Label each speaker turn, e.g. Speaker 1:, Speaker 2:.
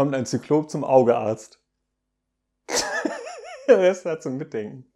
Speaker 1: kommt ein Zyklop zum Augearzt. Der Rest hat zum Mitdenken.